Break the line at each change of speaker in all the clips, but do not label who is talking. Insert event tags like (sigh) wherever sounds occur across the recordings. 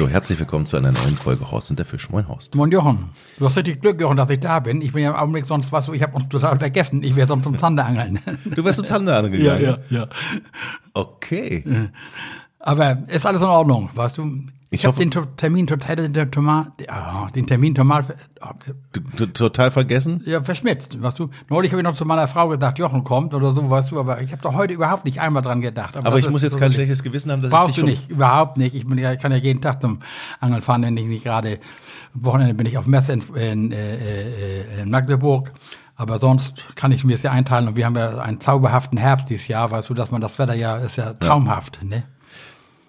So, herzlich willkommen zu einer neuen Folge Horst und der Fisch. Moin Horst.
Moin Jochen. Du hast richtig Glück, Jochen, dass ich da bin. Ich bin ja im Augenblick sonst, was ich habe uns total vergessen. Ich wäre sonst zum Zanderangeln. (laughs)
Du wärst zum Zanderangeln gegangen?
Ja, ja, ja.
Okay.
Aber ist alles in Ordnung, weißt du? Ich,
Ich
habe den Termin total, den, ah, den Termin total,
Du, du, total vergessen?
ja, verschmitzt, weißt du. Neulich habe ich noch zu meiner Frau gesagt, Jochen kommt oder so, weißt du, aber ich habe doch heute überhaupt nicht einmal dran gedacht.
Aber
das
ich muss jetzt
so
kein schlechtes Gewissen haben, dass
Brauchst
ich
du
dich schon...
nicht, überhaupt nicht. Ich bin ja, kann ja jeden Tag zum Angeln fahren, wenn ich nicht gerade, am Wochenende bin ich auf Messe in, in, äh, äh, in Magdeburg. Aber sonst kann ich mir es ja einteilen und wir haben ja einen zauberhaften Herbst dieses Jahr, weißt du, dass man das Wetter ja, ist ja traumhaft, ne?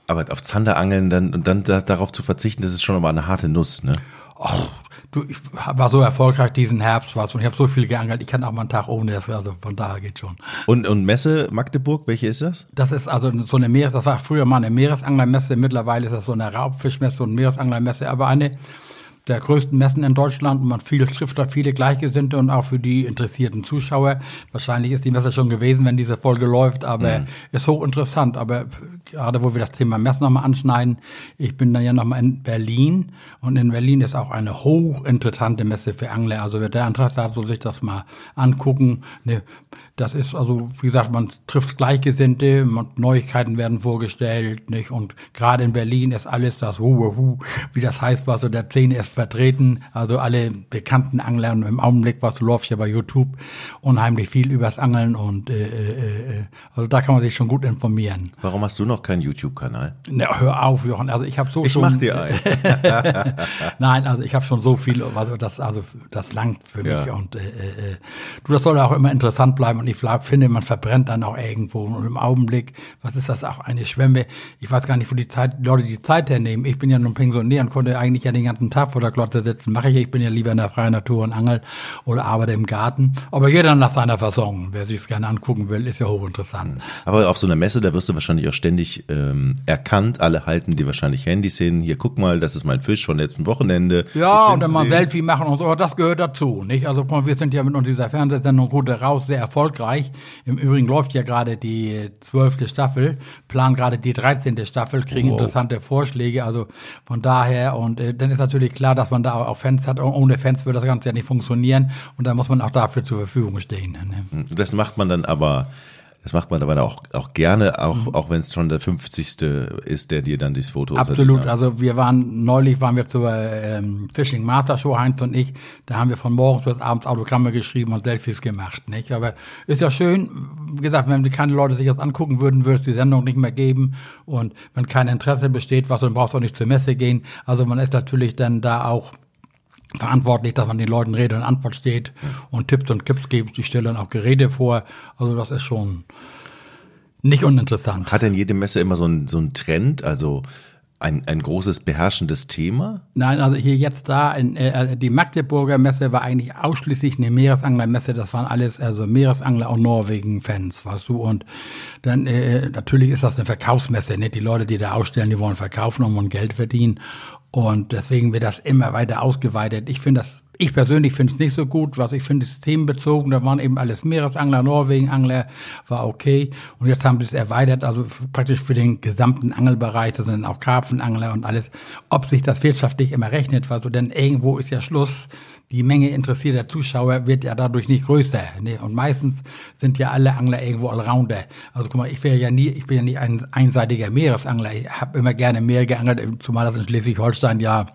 Aber auf Zanderangeln dann, und dann da, darauf zu verzichten, das ist schon aber eine harte Nuss, ne?
Ach, du, ich war so erfolgreich diesen Herbst, du, und ich habe so viel geangelt, ich kann auch mal einen Tag ohne, das also von daher geht schon.
Und, und Messe Magdeburg, welche ist das?
Das ist also so eine Meeres, das war früher mal eine Meeresanglermesse, mittlerweile ist das so eine Raubfischmesse und Meeresanglermesse, aber eine der größten Messen in Deutschland und man viel, trifft da viele Gleichgesinnte und auch für die interessierten Zuschauer. Wahrscheinlich ist die Messe schon gewesen, wenn diese Folge läuft, aber ist hochinteressant. Aber gerade wo wir das Thema Messen nochmal anschneiden, ich bin dann ja nochmal in Berlin und in Berlin ist auch eine hochinteressante Messe für Angler. Also wer da Interesse hat, soll sich das mal angucken. Ne, das ist also, wie gesagt, man trifft Gleichgesinnte, Neuigkeiten werden vorgestellt, nicht? Und gerade in Berlin ist alles das Hu, Hu, wie das heißt, was so der Szene ist vertreten. Also alle bekannten Angler und im Augenblick, was läuft ja bei YouTube, unheimlich viel übers Angeln und äh, äh, äh, also da kann man sich schon gut informieren.
Warum hast du noch keinen YouTube-Kanal?
Na, hör auf, Jochen. Also ich habe so
Ich
schon.
mach dir einen. (laughs)
Nein, also ich habe schon so viel, also das, also das langt für mich
Ja.
und äh, äh, du, das soll auch immer interessant bleiben und ich finde, man verbrennt dann auch irgendwo und im Augenblick, was ist das auch eine Schwemme? Ich weiß gar nicht, wo die Zeit, die Leute die Zeit hernehmen. Ich bin ja nun Pensionär und konnte eigentlich ja den ganzen Tag vor der Glotze sitzen. Mache ich, ich bin ja lieber in der freien Natur und Angel oder arbeite im Garten. Aber jeder nach seiner Fassung. Wer sich's gerne angucken will, ist ja hochinteressant.
Aber auf so einer Messe, da wirst du wahrscheinlich auch ständig ähm, erkannt. Alle halten dir wahrscheinlich Handys hin. Hier, guck mal, das ist mein Fisch von letzten Wochenende.
Ja, und ein
den?
Selfie machen und so, aber das gehört dazu, nicht? Also wir sind ja mit unserer Fernsehsendung Route raus sehr erfolgreich. Im Übrigen läuft ja gerade die zwölfte Staffel, planen gerade die 13. Staffel, kriegen
Wow.
interessante Vorschläge, also von daher und äh, dann ist natürlich klar, dass man da auch Fans hat. Ohne Fans würde das Ganze ja nicht funktionieren und da muss man auch dafür zur Verfügung stehen. Ne?
Das macht man dann aber, das macht man aber auch, auch gerne, auch,
Mhm.
auch wenn es schon der 50. ist, der dir dann das Foto
Absolut. Also wir waren neulich waren wir zur ähm, Fishing Master Show Heinz und ich. Da haben wir von morgens bis abends Autogramme geschrieben und Selfies gemacht. Nicht? Aber ist ja schön. Wie gesagt, wenn keine Leute sich das angucken würden, würde es die Sendung nicht mehr geben. Und wenn kein Interesse besteht, was dann brauchst du auch nicht zur Messe gehen. Also man ist natürlich dann da auch verantwortlich, dass man den Leuten Rede und Antwort steht und Tipps und Tipps gibt. Die stellen auch Geräte vor. Also das ist schon nicht uninteressant.
Hat denn jede Messe immer so ein, so ein Trend, also ein, ein großes beherrschendes Thema?
Nein, also hier jetzt da, in, äh, die Magdeburger Messe war eigentlich ausschließlich eine Meeresanglermesse. Das waren alles also Meeresangler und Norwegen-Fans, weißt du. Und dann äh, natürlich ist das eine Verkaufsmesse, nicht? Die Leute, die da ausstellen, die wollen verkaufen und wollen Geld verdienen. Und deswegen wird das immer weiter ausgeweitet. Ich finde das ich persönlich finde es nicht so gut, was ich finde, ist themenbezogen. Da waren eben alles Meeresangler, Norwegenangler, war okay. Und jetzt haben sie es erweitert, also praktisch für den gesamten Angelbereich. Da sind auch Karpfenangler und alles. Ob sich das wirtschaftlich immer rechnet, weil so denn irgendwo ist ja Schluss. Die Menge interessierter Zuschauer wird ja dadurch nicht größer. Ne? Und meistens sind ja alle Angler irgendwo Allrounder. Also guck mal, ich wäre ja nie, ich bin ja nicht ein einseitiger Meeresangler. Ich habe immer gerne mehr geangelt, zumal das in Schleswig-Holstein ja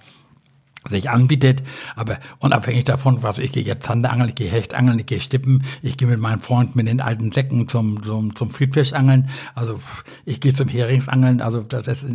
sich anbietet, aber unabhängig davon, was ich gehe jetzt Zanderangeln, ich gehe Hechtangeln, ich gehe Stippen, ich gehe mit meinem Freund mit den alten Säcken zum zum zum Friedfischangeln, also ich gehe zum Heringsangeln, also das ist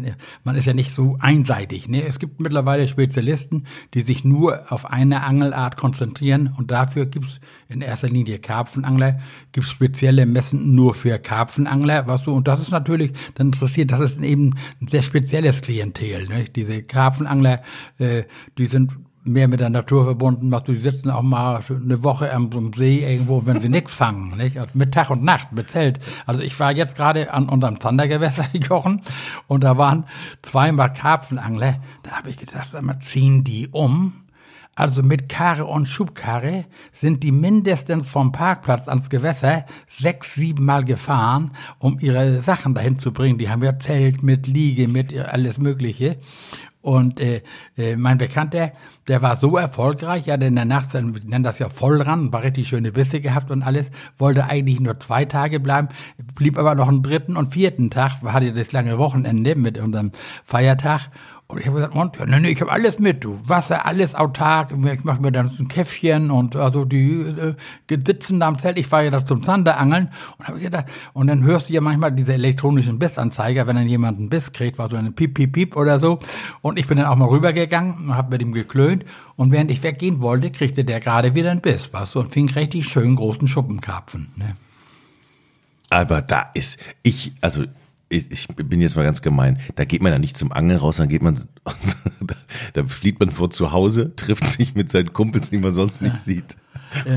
man ist ja nicht so einseitig, ne? Es gibt mittlerweile Spezialisten, die sich nur auf eine Angelart konzentrieren. Und dafür gibt's in erster Linie Karpfenangler, gibt's spezielle Messen nur für Karpfenangler, was so. Und das ist natürlich dann interessiert, das ist eben ein sehr spezielles Klientel, ne? Diese Karpfenangler äh, sind mehr mit der Natur verbunden, was du, die sitzen auch mal eine Woche am, am See irgendwo, wenn sie nichts fangen, (laughs) nicht? Also mit Tag und Nacht, mit Zelt. Also ich war jetzt gerade an unserem Zandergewässer (laughs) gekochen und da waren zweimal Karpfenangler. Da habe ich gesagt, sag mal, ziehen die um? Also mit Karre und Schubkarre sind die mindestens vom Parkplatz ans Gewässer sechs, sieben Mal gefahren, um ihre Sachen dahin zu bringen. Die haben ja Zelt mit Liege, mit alles Mögliche. Und äh, äh, mein Bekannter, der war so erfolgreich, ja, denn der Nacht, wir nennen das ja voll ran, war richtig schöne Bisse gehabt und alles, wollte eigentlich nur zwei Tage bleiben, blieb aber noch einen dritten und vierten Tag, hatte das lange Wochenende mit unserem Feiertag und ich habe gesagt, und? Ja, nee, nee, ich habe alles mit, du. Wasser, alles autark. Ich mache mir dann so ein Käffchen und also die äh, sitzen da am Zelt. Ich war ja da zum Zanderangeln und habe gedacht, und dann hörst du ja manchmal diese elektronischen Bissanzeiger, wenn dann jemand einen Biss kriegt, war so ein Piep, Piep, Piep oder so. Und ich bin dann auch mal rübergegangen und habe mit ihm geklönt. Und während ich weggehen wollte, kriegte der gerade wieder einen Biss, weißt du, und fing richtig schön großen Schuppenkarpfen. Ne?
Aber da ist, ich, also ich, ich bin jetzt mal ganz gemein, da geht man ja nicht zum Angeln raus, dann geht man, (laughs) da, da flieht man vor zu Hause, trifft sich mit seinen Kumpels, die man sonst nicht sieht.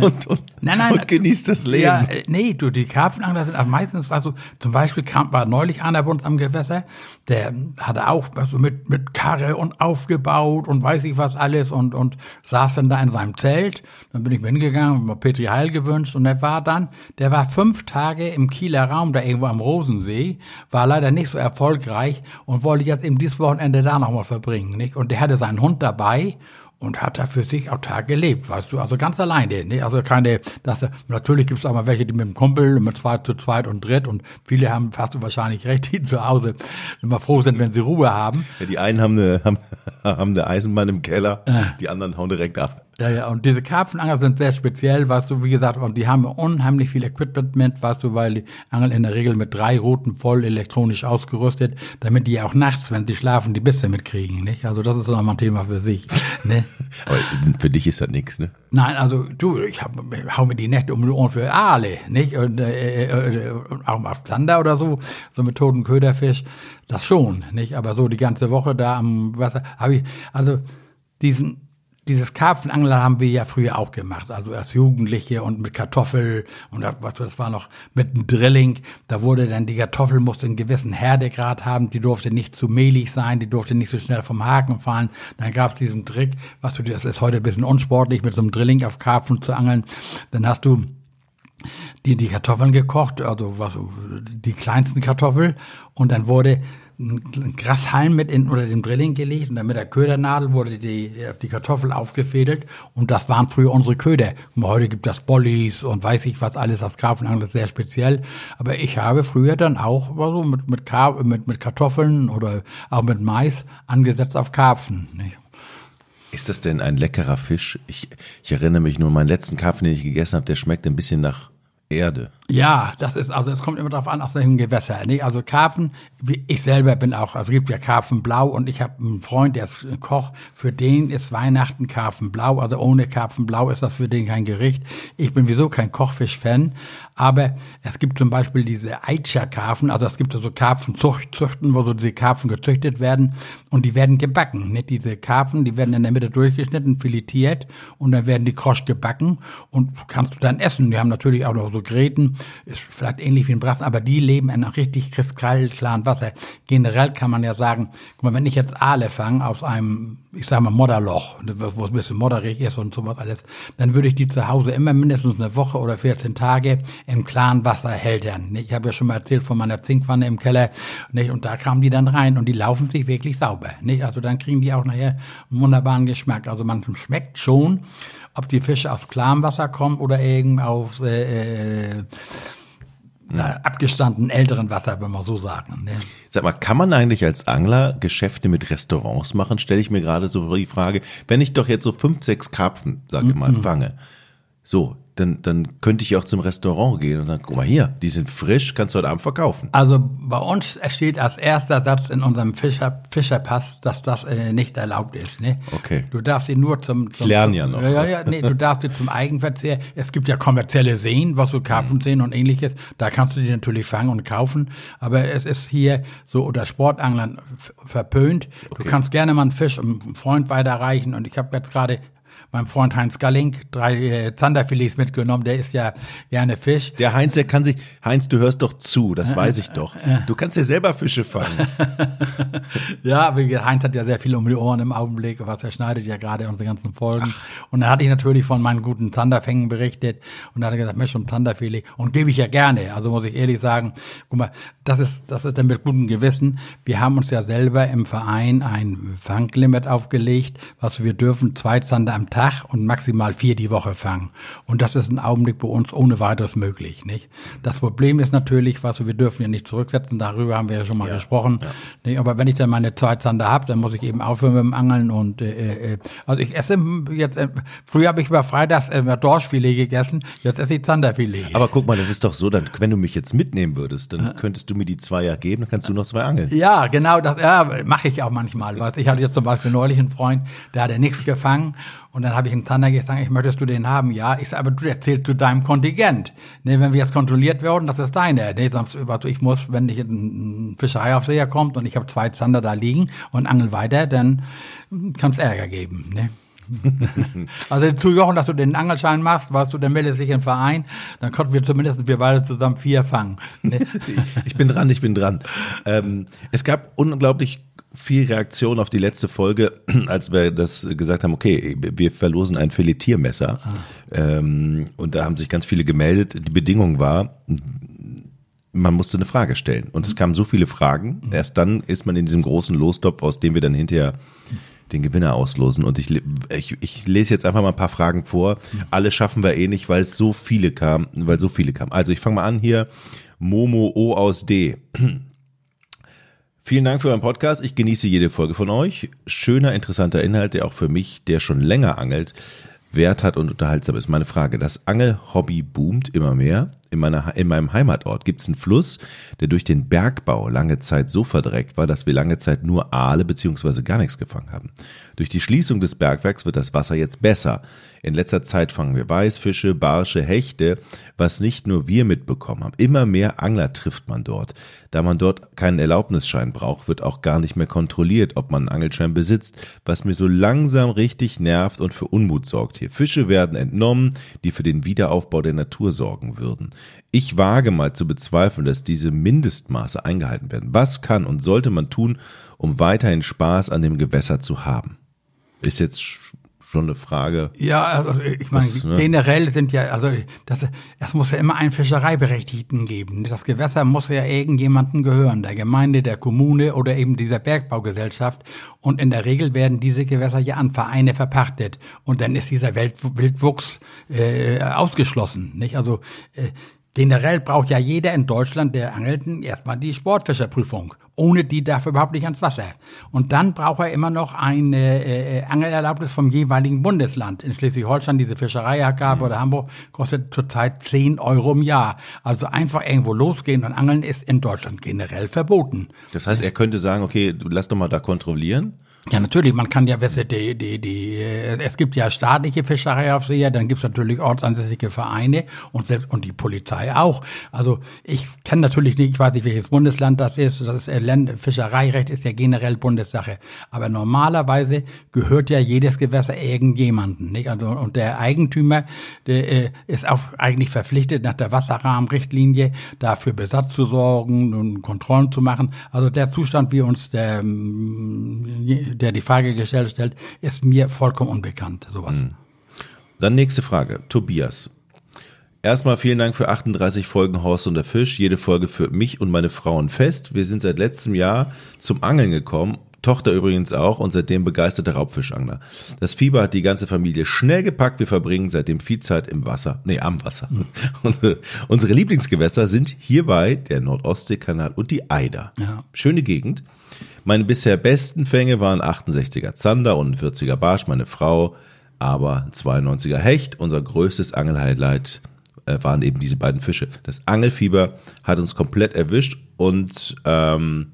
Und, und,
nein, nein,
und genießt das Leben.
Ja, äh, nee, du, die Karpfenangler sind auch meistens, war so, zum Beispiel kam, war neulich einer bei uns am Gewässer, der hatte auch also mit, mit Karre und aufgebaut und weiß ich was alles und, und saß dann da in seinem Zelt. Dann bin ich mit hingegangen, mal Petri Heil gewünscht und der war dann, der war fünf Tage im Kieler Raum, da irgendwo am Rosensee, war leider nicht so erfolgreich und wollte jetzt eben dieses Wochenende da nochmal verbringen, nicht? Und der hatte seinen Hund dabei und hat da für sich autark gelebt, weißt du, also ganz alleine, ne? also keine, das, natürlich gibt es auch mal welche, die mit dem Kumpel, mit zwei zu zweit und dritt und viele haben fast wahrscheinlich recht, die zu Hause immer froh sind, wenn sie Ruhe haben.
Ja, die einen haben eine, haben, (laughs) haben eine Eisenbahn im Keller, die anderen hauen direkt ab.
Ja, ja, und diese Karpfenangler sind sehr speziell, weißt du, wie gesagt, und die haben unheimlich viel Equipment mit, weißt du, weil die angeln in der Regel mit drei Routen voll elektronisch ausgerüstet, damit die auch nachts, wenn sie schlafen, die Bisse mitkriegen, nicht? Also das ist nochmal ein Thema für sich, (laughs) ne?
Aber für dich ist das nichts, ne?
Nein, also du, ich hab, hau mir die Nächte um die Ohren für Aale, nicht? Und äh, äh, auch auf Zander oder so, so mit toten Köderfisch, das schon, nicht? Aber so die ganze Woche da am Wasser, habe ich, also diesen dieses Karpfenangeln haben wir ja früher auch gemacht, also als Jugendliche und mit Kartoffel und was das war noch mit einem Drilling. Da wurde dann die Kartoffel musste einen gewissen Härtegrad haben, die durfte nicht zu mehlig sein, die durfte nicht so schnell vom Haken fallen. Dann gab es diesen Trick, was du das ist heute ein bisschen unsportlich mit so einem Drilling auf Karpfen zu angeln. Dann hast du die, die Kartoffeln gekocht, also was die kleinsten Kartoffel und dann wurde ein Grashalm mit in unter dem Drilling gelegt und dann mit der Ködernadel wurde die, die Kartoffel aufgefädelt und das waren früher unsere Köder. Heute gibt es Bollies und weiß ich was alles, das Karpfenangeln ist sehr speziell. Aber ich habe früher dann auch also mit, mit, mit, mit Kartoffeln oder auch mit Mais angesetzt auf Karpfen. Nicht?
Ist das denn ein leckerer Fisch? Ich, ich erinnere mich nur, meinen letzten Karpfen, den ich gegessen habe, der schmeckt ein bisschen nach Erde.
Ja, das ist, also es kommt immer darauf an, aus welchem Gewässer. Nicht? Also Karpfen, ich selber bin auch, also es gibt ja Karpfenblau und ich habe einen Freund, der ist Koch, für den ist Weihnachten Karpfenblau, also ohne Karpfenblau ist das für den kein Gericht. Ich bin wieso kein Kochfisch-Fan, aber es gibt zum Beispiel diese Eicher-Karpfen, also es gibt so Karpfenzüchten, wo so diese Karpfen gezüchtet werden und die werden gebacken. Nicht? Diese Karpfen, die werden in der Mitte durchgeschnitten, filetiert und dann werden die krosch gebacken und kannst du dann essen. Die haben natürlich auch noch so Gräten, ist vielleicht ähnlich wie ein Brassen, aber die leben in einem richtig kristallklaren Wasser. Generell kann man ja sagen, guck mal, wenn ich jetzt Aale fange aus einem, ich sag mal, Modderloch, wo es ein bisschen modderig ist und sowas alles, dann würde ich die zu Hause immer mindestens eine Woche oder 14 Tage im klaren Wasser hältern. Ich habe ja schon mal erzählt von meiner Zinkwanne im Keller, nicht? und da kamen die dann rein und die laufen sich wirklich sauber. Nicht? Also dann kriegen die auch nachher einen wunderbaren Geschmack. Also man schmeckt schon, ob die Fische aus klarem Wasser kommen oder eben aus äh, äh, abgestandenen älteren Wasser, wenn man so sagen. Ne?
Sag mal, kann man eigentlich als Angler Geschäfte mit Restaurants machen? Stelle ich mir gerade so die Frage, wenn ich doch jetzt so fünf, sechs Karpfen, sage ich mal, mm -mm. fange, so, dann, dann könnte ich auch zum Restaurant gehen und sagen, guck mal hier, die sind frisch, kannst du heute Abend verkaufen.
Also bei uns steht als erster Satz in unserem Fischer, Fischerpass, dass das äh, nicht erlaubt ist. Ne?
Okay.
Du darfst sie nur zum, zum
ich lerne ja noch.
Ja, ja, nee, du darfst sie zum Eigenverzehr. Es gibt ja kommerzielle Seen, was so Karpfenseen mhm. und ähnliches. Da kannst du die natürlich fangen und kaufen. Aber es ist hier so unter Sportanglern verpönt. Okay. Du kannst gerne mal einen Fisch einem Freund weiterreichen. Und ich habe jetzt gerade meinem Freund Heinz Galling drei äh, Zanderfilets mitgenommen. Der isst ja gerne Fisch.
Der Heinz, der kann sich, Heinz, du hörst doch zu, das weiß ich doch. Du kannst ja selber Fische fangen. (laughs)
ja, aber Heinz hat ja sehr viel um die Ohren im Augenblick, was er schneidet ja gerade unsere ganzen Folgen. Ach. Und dann hatte ich natürlich von meinen guten Zanderfängen berichtet und dann hat er gesagt, Mensch, ein Zanderfilet. Und gebe ich ja gerne. Also muss ich ehrlich sagen, guck mal, das ist, das ist dann mit gutem Gewissen. Wir haben uns ja selber im Verein ein Fanglimit aufgelegt, was wir dürfen zwei Zander am Tag und maximal vier die Woche fangen. Und das ist ein Augenblick bei uns ohne weiteres möglich, nicht? Das Problem ist natürlich, was wir dürfen ja nicht zurücksetzen, darüber haben wir ja schon mal ja, gesprochen. Ja. Nicht? Aber wenn ich dann meine zwei Zander habe, dann muss ich eben aufhören mit dem Angeln und äh, äh, also ich esse jetzt, äh, früher habe ich über Freitags äh, Dorschfilet gegessen, jetzt esse ich Zanderfilet.
Aber guck mal, das ist doch so, dann, wenn du mich jetzt mitnehmen würdest, dann könntest du mir die zwei ja geben, dann kannst du noch zwei angeln.
Ja, genau, das ja, mache ich auch manchmal. Was ich hatte jetzt zum Beispiel neulich einen Freund, der hatte nichts gefangen und dann habe ich ihm Zander gesagt, ich möchtest du den haben? Ja, ich sage, aber du erzählst zu deinem Kontingent. Ne, wenn wir jetzt kontrolliert werden, das ist deine. Ne, sonst, also ich muss, wenn ich ein Fischereiaufseher kommt und ich habe zwei Zander da liegen und angel weiter, dann kann es Ärger geben. Ne? (laughs) also zu Jochen, dass du den Angelschein machst, warst du, dann meldest dich im Verein, dann konnten wir zumindest wir beide zusammen vier fangen. Ne? (laughs)
ich bin dran, ich bin dran. Ähm, es gab unglaublich viel Reaktion auf die letzte Folge, (clears throat) als wir das gesagt haben, okay, wir verlosen ein Filetiermesser. Ah. Ähm, und da haben sich ganz viele gemeldet. Die Bedingung war, man musste eine Frage stellen. Und es kamen so viele Fragen. Erst dann ist man in diesem großen Lostopf, aus dem wir dann hinterher den Gewinner auslosen. Und ich, ich, ich lese jetzt einfach mal ein paar Fragen vor. Alle schaffen wir eh nicht, weil es so viele kam, weil so viele kamen. Also ich fange mal an hier. Momo O aus D. (clears throat) Vielen Dank für euren Podcast. Ich genieße jede Folge von euch. Schöner, interessanter Inhalt, der auch für mich, der schon länger angelt, Wert hat und unterhaltsam ist. Meine Frage, das Angelhobby boomt immer mehr. In, meiner, in meinem Heimatort gibt es einen Fluss, der durch den Bergbau lange Zeit so verdreckt war, dass wir lange Zeit nur Aale beziehungsweise gar nichts gefangen haben. Durch die Schließung des Bergwerks wird das Wasser jetzt besser. In letzter Zeit fangen wir Weißfische, Barsche, Hechte, was nicht nur wir mitbekommen haben. Immer mehr Angler trifft man dort. Da man dort keinen Erlaubnisschein braucht, wird auch gar nicht mehr kontrolliert, ob man einen Angelschein besitzt, was mir so langsam richtig nervt und für Unmut sorgt hier. Fische werden entnommen, die für den Wiederaufbau der Natur sorgen würden. Ich wage mal zu bezweifeln, dass diese Mindestmaße eingehalten werden. Was kann und sollte man tun, um weiterhin Spaß an dem Gewässer zu haben? Ist jetzt schon eine Frage.
Ja, also ich meine, ne? generell sind ja, also das, es muss ja immer einen Fischereiberechtigten geben. Das Gewässer muss ja irgendjemandem gehören, der Gemeinde, der Kommune oder eben dieser Bergbaugesellschaft. Und in der Regel werden diese Gewässer ja an Vereine verpachtet. Und dann ist dieser Welt, Wildwuchs äh, ausgeschlossen. Nicht? Also äh, Generell braucht ja jeder in Deutschland, der Angelten, erstmal die Sportfischerprüfung. Ohne die darf er überhaupt nicht ans Wasser. Und dann braucht er immer noch eine äh, Angelerlaubnis vom jeweiligen Bundesland. In Schleswig-Holstein diese Fischereiabgabe mhm. oder Hamburg kostet zurzeit 10 Euro im Jahr. Also einfach irgendwo losgehen und angeln ist in Deutschland generell verboten.
Das heißt, er könnte sagen, okay, du lass doch mal da kontrollieren.
Ja, natürlich, man kann ja, weißt du, die, die, die, es gibt ja staatliche Fischereiaufseher, dann gibt es natürlich ortsansässige Vereine und selbst und die Polizei auch. Also ich kenne natürlich nicht, ich weiß nicht, welches Bundesland das ist. Das ist Fischereirecht ist ja generell Bundessache. Aber normalerweise gehört ja jedes Gewässer irgendjemanden. Nicht? Also, und der Eigentümer der, äh, ist auch eigentlich verpflichtet, nach der Wasserrahmenrichtlinie dafür Besatz zu sorgen und Kontrollen zu machen. Also der Zustand, wie uns der der die Frage gestellt stellt, ist mir vollkommen unbekannt, sowas. Hm.
Dann nächste Frage, Tobias. Erstmal vielen Dank für 38 Folgen Horst und der Fisch. Jede Folge für mich und meine Frauen fest. Wir sind seit letztem Jahr zum Angeln gekommen. Tochter übrigens auch und seitdem begeisterte Raubfischangler. Das Fieber hat die ganze Familie schnell gepackt. Wir verbringen seitdem viel Zeit im Wasser. Nee, am Wasser. (laughs) Mhm. Unsere Lieblingsgewässer sind hierbei der Nordostseekanal und die Eider. Ja. Schöne Gegend. Meine bisher besten Fänge waren 68er Zander und 40er Barsch, meine Frau, aber 92er Hecht. Unser größtes Angelhighlight äh, waren eben diese beiden Fische. Das Angelfieber hat uns komplett erwischt und ähm,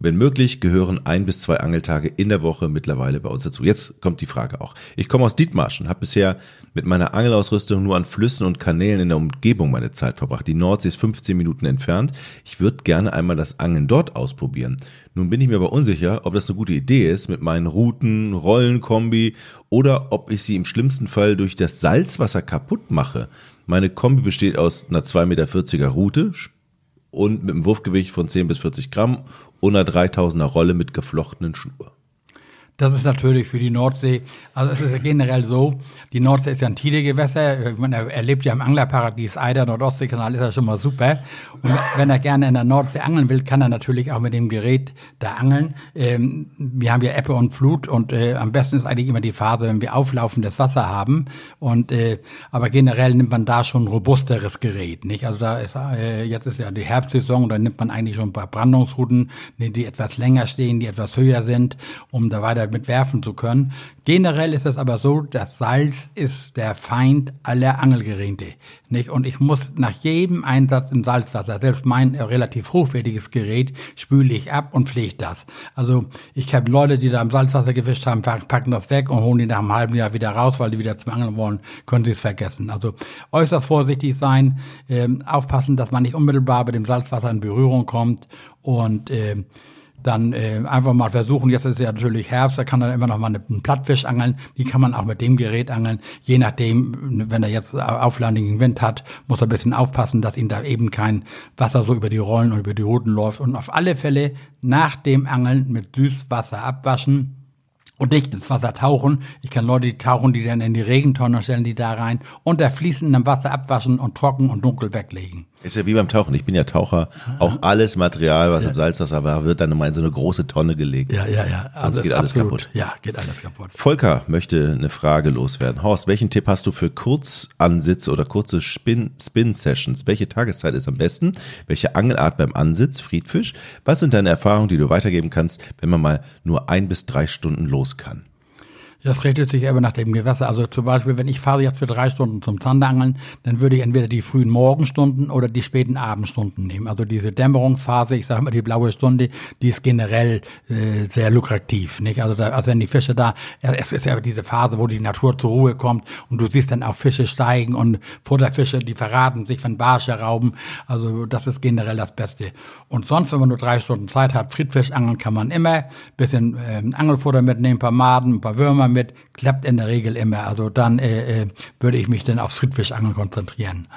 wenn möglich, gehören ein bis zwei Angeltage in der Woche mittlerweile bei uns dazu. Jetzt kommt die Frage auch. Ich komme aus Dietmarschen, habe bisher mit meiner Angelausrüstung nur an Flüssen und Kanälen in der Umgebung meine Zeit verbracht. Die Nordsee ist 15 Minuten entfernt. Ich würde gerne einmal das Angeln dort ausprobieren. Nun bin ich mir aber unsicher, ob das eine gute Idee ist mit meinen Routen, Rollenkombi oder ob ich sie im schlimmsten Fall durch das Salzwasser kaputt mache. Meine Kombi besteht aus einer 2,40 Meter Route, und mit einem Wurfgewicht von 10 bis 40 Gramm und einer 3000er Rolle mit geflochtenen Schnur.
Das ist natürlich für die Nordsee, also es ist generell so, die Nordsee ist ja ein Tidegewässer, man erlebt ja im Anglerparadies Eider, Nordostseekanal ist ja schon mal super. Und wenn er gerne in der Nordsee angeln will, kann er natürlich auch mit dem Gerät da angeln. Ähm, wir haben ja Ebbe und Flut und äh, am besten ist eigentlich immer die Phase, wenn wir auflaufendes Wasser haben. Und äh, aber generell nimmt man da schon ein robusteres Gerät, nicht? Also da ist äh, jetzt ist ja die Herbstsaison, da nimmt man eigentlich schon ein paar Brandungsrouten, die etwas länger stehen, die etwas höher sind, um da weiter mit werfen zu können. Generell ist es aber so, das Salz ist der Feind aller Angelgeräte. Nicht? Und ich muss nach jedem Einsatz in Salzwasser, selbst mein relativ hochwertiges Gerät, spüle ich ab und pflege das. Also ich habe Leute, die da im Salzwasser gefischt haben, packen das weg und holen die nach einem halben Jahr wieder raus, weil die wieder zum Angeln wollen, können sie es vergessen. Also äußerst vorsichtig sein, äh, aufpassen, dass man nicht unmittelbar mit dem Salzwasser in Berührung kommt und äh, dann äh, einfach mal versuchen, jetzt ist ja natürlich Herbst, da kann man immer noch mal einen Plattfisch angeln, die kann man auch mit dem Gerät angeln, je nachdem, wenn er jetzt auflandigen Wind hat, muss er ein bisschen aufpassen, dass ihm da eben kein Wasser so über die Rollen und über die Routen läuft und auf alle Fälle nach dem Angeln mit Süßwasser abwaschen, und nicht ins Wasser tauchen. Ich kann Leute, die tauchen, die dann in die Regentonne stellen, die da rein, unter fließendem Wasser abwaschen und trocken und dunkel weglegen.
Ist ja wie beim Tauchen. Ich bin ja Taucher. Auch alles Material, was ja. im Salzwasser war, wird dann immer in so eine große Tonne gelegt.
Ja, ja, ja.
Sonst also geht alles absolut. kaputt.
Ja, geht alles kaputt.
Volker möchte eine Frage loswerden. Horst, welchen Tipp hast du für Kurzansitze oder kurze Spin-Sessions? Welche Tageszeit ist am besten? Welche Angelart beim Ansitz? Friedfisch? Was sind deine Erfahrungen, die du weitergeben kannst, wenn man mal nur ein bis drei Stunden los kann?
Das richtet sich aber nach dem Gewässer. Also zum Beispiel, wenn ich fahre jetzt für drei Stunden zum Zanderangeln, dann würde ich entweder die frühen Morgenstunden oder die späten Abendstunden nehmen. Also diese Dämmerungsphase, ich sage mal die blaue Stunde, die ist generell äh, sehr lukrativ. Nicht? Also, da, also wenn die Fische da, es ist ja diese Phase, wo die Natur zur Ruhe kommt und du siehst dann auch Fische steigen und Futterfische, die verraten sich, wenn Barsche rauben. Also das ist generell das Beste. Und sonst, wenn man nur drei Stunden Zeit hat, Friedfischangeln kann man immer, bisschen äh, Angelfutter mitnehmen, ein paar Maden, ein paar Würmer mit, klappt in der Regel immer. Also dann äh, äh, würde ich mich dann aufs Friedfischangeln konzentrieren.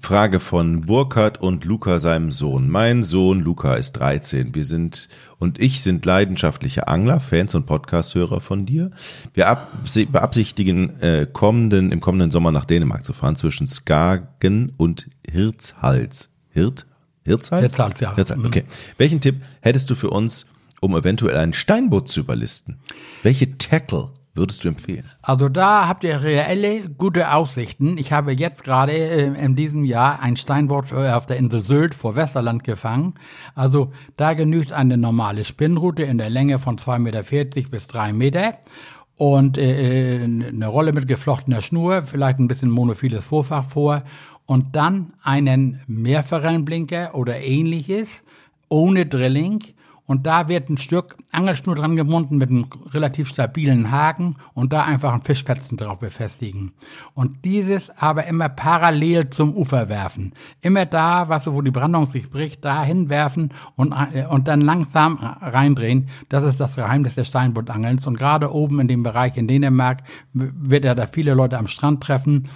Frage von Burkhard und Luca, seinem Sohn. Mein Sohn Luca ist 13. Wir sind und ich sind leidenschaftliche Angler, Fans und Podcast-Hörer von dir. Wir beabsichtigen, äh, kommenden, im kommenden Sommer nach Dänemark zu fahren, zwischen Skagen und Hirtshals. Hirt? Hirtshals?
Hirtshals, ja. Hirtshals,
okay. Mhm. Welchen Tipp hättest du für uns, um eventuell ein Steinboot zu überlisten? Welche Tackle würdest du empfehlen?
Also da habt ihr reelle gute Aussichten. Ich habe jetzt gerade äh, in diesem Jahr ein Steinboot auf der Insel Sylt vor Westerland gefangen. Also da genügt eine normale Spinnroute in der Länge von 2,40 Meter bis 3 Meter und äh, äh, eine Rolle mit geflochtener Schnur, vielleicht ein bisschen monophiles Vorfach vor und dann einen Mehrforellenblinker oder ähnliches ohne Drilling und da wird ein Stück Angelschnur dran gebunden mit einem relativ stabilen Haken und da einfach ein Fischfetzen drauf befestigen. Und dieses aber immer parallel zum Ufer werfen. Immer da, was wo die Brandung sich bricht, da hinwerfen und, äh, und dann langsam reindrehen. Das ist das Geheimnis des Steinbuttangelns. Und gerade oben in dem Bereich in Dänemark wird er da viele Leute am Strand treffen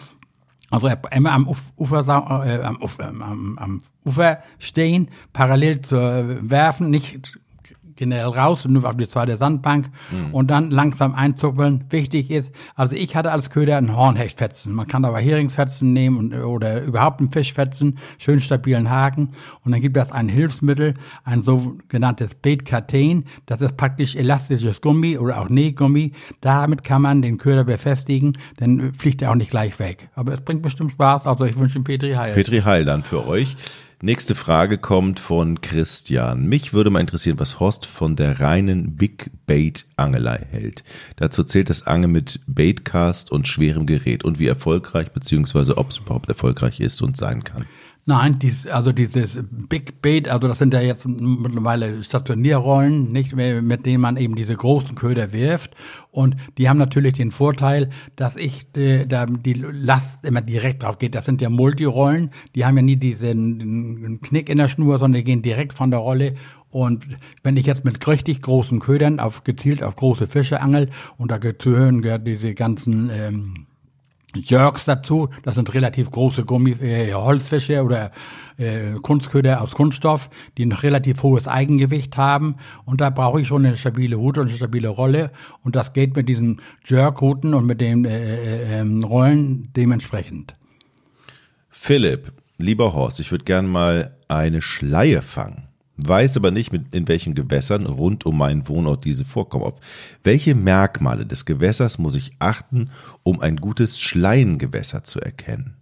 also immer am Ufer, äh, am, Ufer, am, am Ufer stehen, parallel zu werfen, nicht generell raus, nur auf die zweite Sandbank mhm. und dann langsam einzuppeln. Wichtig ist, also ich hatte als Köder einen Hornhechtfetzen. Man kann aber Heringsfetzen nehmen und, oder überhaupt einen Fischfetzen, schön stabilen Haken. Und dann gibt es ein Hilfsmittel, ein sogenanntes Bait-Katen. Das ist praktisch elastisches Gummi oder auch Nähgummi. Damit kann man den Köder befestigen, dann fliegt er auch nicht gleich weg. Aber es bringt bestimmt Spaß. Also ich wünsche Petri Heil.
Petri Heil dann für euch. Nächste Frage kommt von Christian. Mich würde mal interessieren, was Horst von der reinen Big Bait Angelei hält. Dazu zählt das Angeln mit Baitcast und schwerem Gerät und wie erfolgreich beziehungsweise ob es überhaupt erfolgreich ist und sein kann.
Nein, dies, also dieses Big Bait, also das sind ja jetzt mittlerweile Stationierrollen, nicht mehr, mit denen man eben diese großen Köder wirft. Und die haben natürlich den Vorteil, dass ich äh, da die Last immer direkt drauf geht. Das sind ja Multirollen, die haben ja nie diesen Knick in der Schnur, sondern die gehen direkt von der Rolle und wenn ich jetzt mit richtig großen Ködern auf gezielt auf große Fische angel und da gehören ja diese ganzen ähm, Jerks dazu. Das sind relativ große Gummi, äh, Holzfische oder äh, Kunstköder aus Kunststoff, die ein relativ hohes Eigengewicht haben. Und da brauche ich schon eine stabile Hute und eine stabile Rolle. Und das geht mit diesen Jerk-Huten und mit den äh, äh, ähm, Rollen dementsprechend.
Philipp, lieber Horst, ich würde gern mal eine Schleie fangen weiß aber nicht, mit, in welchen Gewässern rund um meinen Wohnort diese vorkommen. Auf welche Merkmale des Gewässers muss ich achten, um ein gutes Schleiengewässer zu erkennen?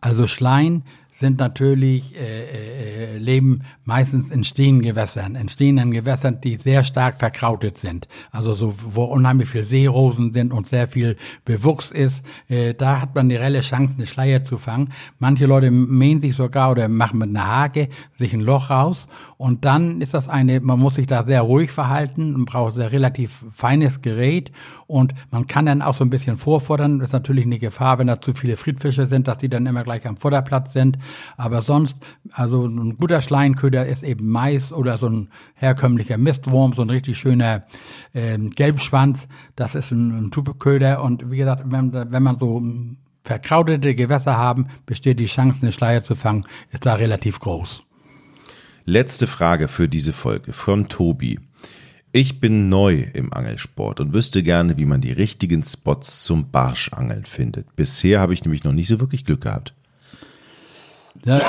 Also Schleien sind natürlich, äh, äh, leben meistens in stehenden Gewässern, in stehenden Gewässern, die sehr stark verkrautet sind. Also so, wo unheimlich viel Seerosen sind und sehr viel Bewuchs ist. Äh, da hat man die reelle Chance, eine Schleier zu fangen. Manche Leute mähen sich sogar oder machen mit einer Hake sich ein Loch raus. Und dann ist das eine, man muss sich da sehr ruhig verhalten und braucht sehr relativ feines Gerät. Und man kann dann auch so ein bisschen vorfordern. Das ist natürlich eine Gefahr, wenn da zu viele Friedfische sind, dass die dann immer gleich am Vorderplatz sind. Aber sonst, also ein guter Schleienköder ist eben Mais oder so ein herkömmlicher Mistwurm, so ein richtig schöner äh, Gelbschwanz. Das ist ein, ein Tubköder. Und wie gesagt, wenn, wenn man so verkrautete Gewässer haben, besteht die Chance, eine Schleier zu fangen, ist da relativ groß.
Letzte Frage für diese Folge von Tobi. Ich bin neu im Angelsport und wüsste gerne, wie man die richtigen Spots zum Barschangeln findet. Bisher habe ich nämlich noch nicht so wirklich Glück gehabt.
Ja,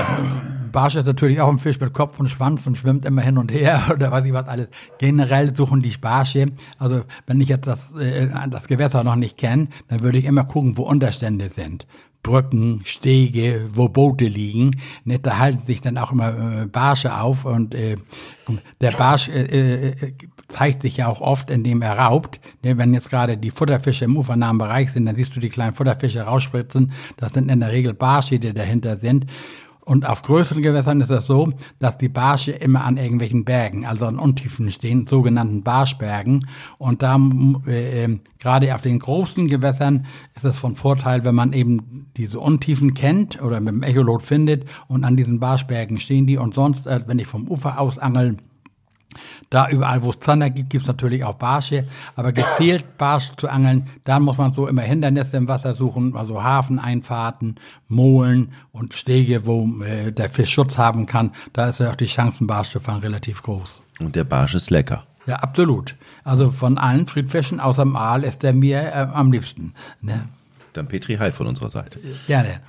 Barsch ist natürlich auch ein Fisch mit Kopf und Schwanz und schwimmt immer hin und her (laughs) oder weiß ich was alles. Generell suchen die Barsche, also wenn ich jetzt das, äh, das Gewässer noch nicht kenne, dann würde ich immer gucken, wo Unterstände sind. Brücken, Stege, wo Boote liegen. Ne, da halten sich dann auch immer äh, Barsche auf und äh, der Barsch äh, äh, zeigt sich ja auch oft, indem er raubt. Ne, wenn jetzt gerade die Futterfische im ufernahen Bereich sind, dann siehst du die kleinen Futterfische rausspritzen. Das sind in der Regel Barsche, die dahinter sind. Und auf größeren Gewässern ist es so, dass die Barsche immer an irgendwelchen Bergen, also an Untiefen stehen, sogenannten Barschbergen. Und da, äh, ähm, gerade auf den großen Gewässern, ist es von Vorteil, wenn man eben diese Untiefen kennt oder mit dem Echolot findet und an diesen Barschbergen stehen die. Und sonst, äh, wenn ich vom Ufer aus angel, da überall, wo es Zander gibt, gibt es natürlich auch Barsche, aber gezielt Barsch zu angeln, da muss man so immer Hindernisse im Wasser suchen, also Hafeneinfahrten, Molen und Stege, wo äh, der Fisch Schutz haben kann. Da ist ja auch die Chancen, Barsch zu fangen, relativ groß.
Und der Barsch ist lecker.
Ja, absolut. Also von allen Friedfischen außer dem Aal ist der mir äh, am liebsten. Ne?
Dann Petri Heil von unserer Seite.
Gerne.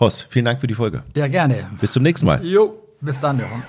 Hoss, vielen Dank für die Folge.
Ja, gerne.
Bis zum nächsten Mal.
Jo, bis dann, Jochen.